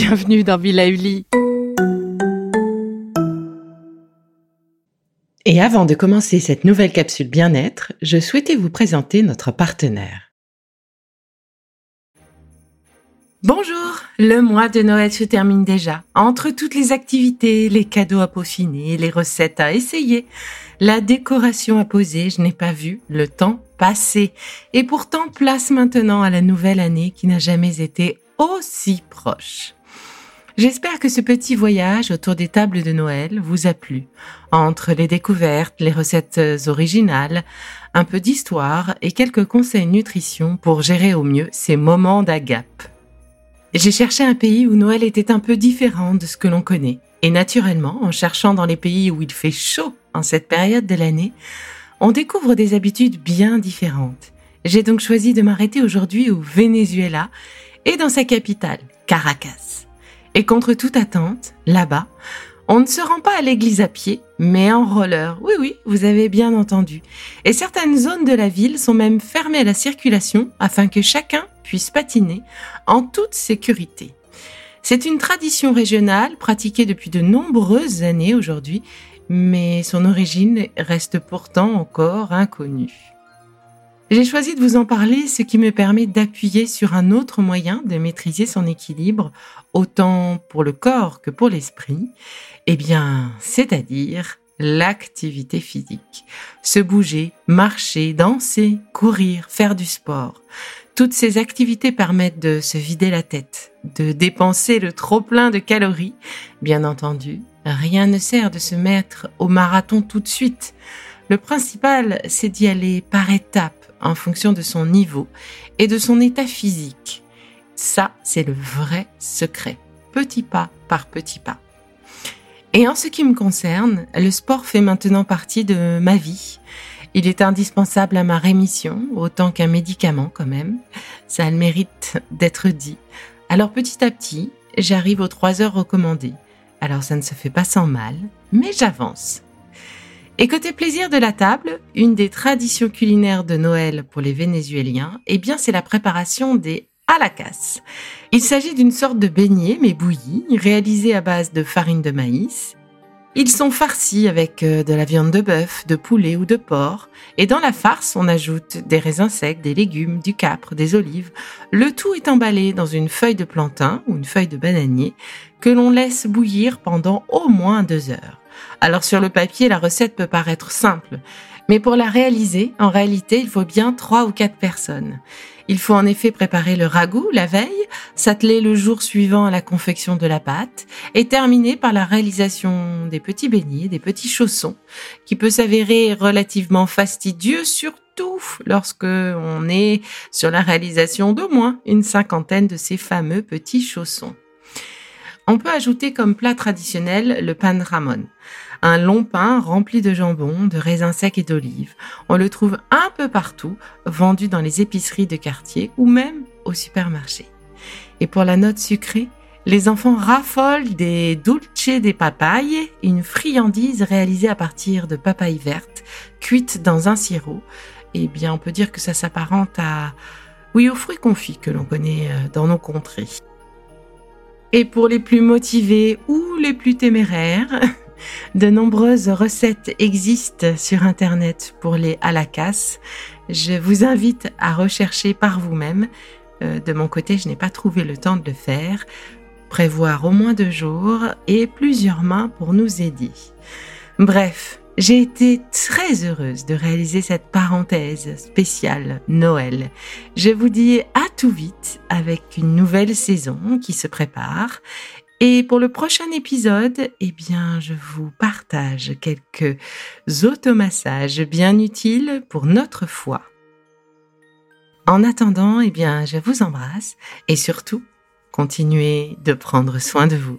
bienvenue dans Villa Uli. Et avant de commencer cette nouvelle capsule bien-être, je souhaitais vous présenter notre partenaire. Bonjour, le mois de Noël se termine déjà. Entre toutes les activités, les cadeaux à peaufiner, les recettes à essayer, la décoration à poser, je n'ai pas vu le temps passer. Et pourtant, place maintenant à la nouvelle année qui n'a jamais été aussi proche. J'espère que ce petit voyage autour des tables de Noël vous a plu. Entre les découvertes, les recettes originales, un peu d'histoire et quelques conseils nutrition pour gérer au mieux ces moments d'agape. J'ai cherché un pays où Noël était un peu différent de ce que l'on connaît. Et naturellement, en cherchant dans les pays où il fait chaud en cette période de l'année, on découvre des habitudes bien différentes. J'ai donc choisi de m'arrêter aujourd'hui au Venezuela et dans sa capitale, Caracas. Et contre toute attente, là-bas, on ne se rend pas à l'église à pied, mais en roller. Oui, oui, vous avez bien entendu. Et certaines zones de la ville sont même fermées à la circulation afin que chacun puisse patiner en toute sécurité. C'est une tradition régionale pratiquée depuis de nombreuses années aujourd'hui, mais son origine reste pourtant encore inconnue. J'ai choisi de vous en parler, ce qui me permet d'appuyer sur un autre moyen de maîtriser son équilibre, autant pour le corps que pour l'esprit, eh bien, c'est-à-dire l'activité physique. Se bouger, marcher, danser, courir, faire du sport. Toutes ces activités permettent de se vider la tête, de dépenser le trop plein de calories. Bien entendu, rien ne sert de se mettre au marathon tout de suite. Le principal, c'est d'y aller par étapes en fonction de son niveau et de son état physique. Ça, c'est le vrai secret. Petit pas par petit pas. Et en ce qui me concerne, le sport fait maintenant partie de ma vie. Il est indispensable à ma rémission, autant qu'un médicament quand même. Ça le mérite d'être dit. Alors petit à petit, j'arrive aux trois heures recommandées. Alors ça ne se fait pas sans mal, mais j'avance. Et côté plaisir de la table, une des traditions culinaires de Noël pour les Vénézuéliens, eh bien, c'est la préparation des alacas. Il s'agit d'une sorte de beignet, mais bouilli, réalisé à base de farine de maïs. Ils sont farcis avec euh, de la viande de bœuf, de poulet ou de porc, et dans la farce, on ajoute des raisins secs, des légumes, du capre, des olives. Le tout est emballé dans une feuille de plantain ou une feuille de bananier que l'on laisse bouillir pendant au moins deux heures. Alors sur le papier, la recette peut paraître simple, mais pour la réaliser, en réalité, il faut bien trois ou quatre personnes. Il faut en effet préparer le ragoût la veille, s'atteler le jour suivant à la confection de la pâte et terminer par la réalisation des petits beignets, des petits chaussons, qui peut s'avérer relativement fastidieux, surtout lorsque on est sur la réalisation d'au moins une cinquantaine de ces fameux petits chaussons. On peut ajouter comme plat traditionnel le pan ramon, un long pain rempli de jambon, de raisins secs et d'olives. On le trouve un peu partout, vendu dans les épiceries de quartier ou même au supermarché. Et pour la note sucrée, les enfants raffolent des dulce des papayes, une friandise réalisée à partir de papayes vertes, cuites dans un sirop. Eh bien, on peut dire que ça s'apparente à, oui, aux fruits confits que l'on connaît euh, dans nos contrées. Et pour les plus motivés ou les plus téméraires, de nombreuses recettes existent sur Internet pour les alacas. Je vous invite à rechercher par vous-même. Euh, de mon côté, je n'ai pas trouvé le temps de le faire. Prévoir au moins deux jours et plusieurs mains pour nous aider. Bref, j'ai été très heureuse de réaliser cette parenthèse spéciale Noël. Je vous dis à tout vite avec une nouvelle saison qui se prépare. Et pour le prochain épisode, eh bien, je vous partage quelques automassages bien utiles pour notre foi. En attendant, eh bien, je vous embrasse et surtout, continuez de prendre soin de vous.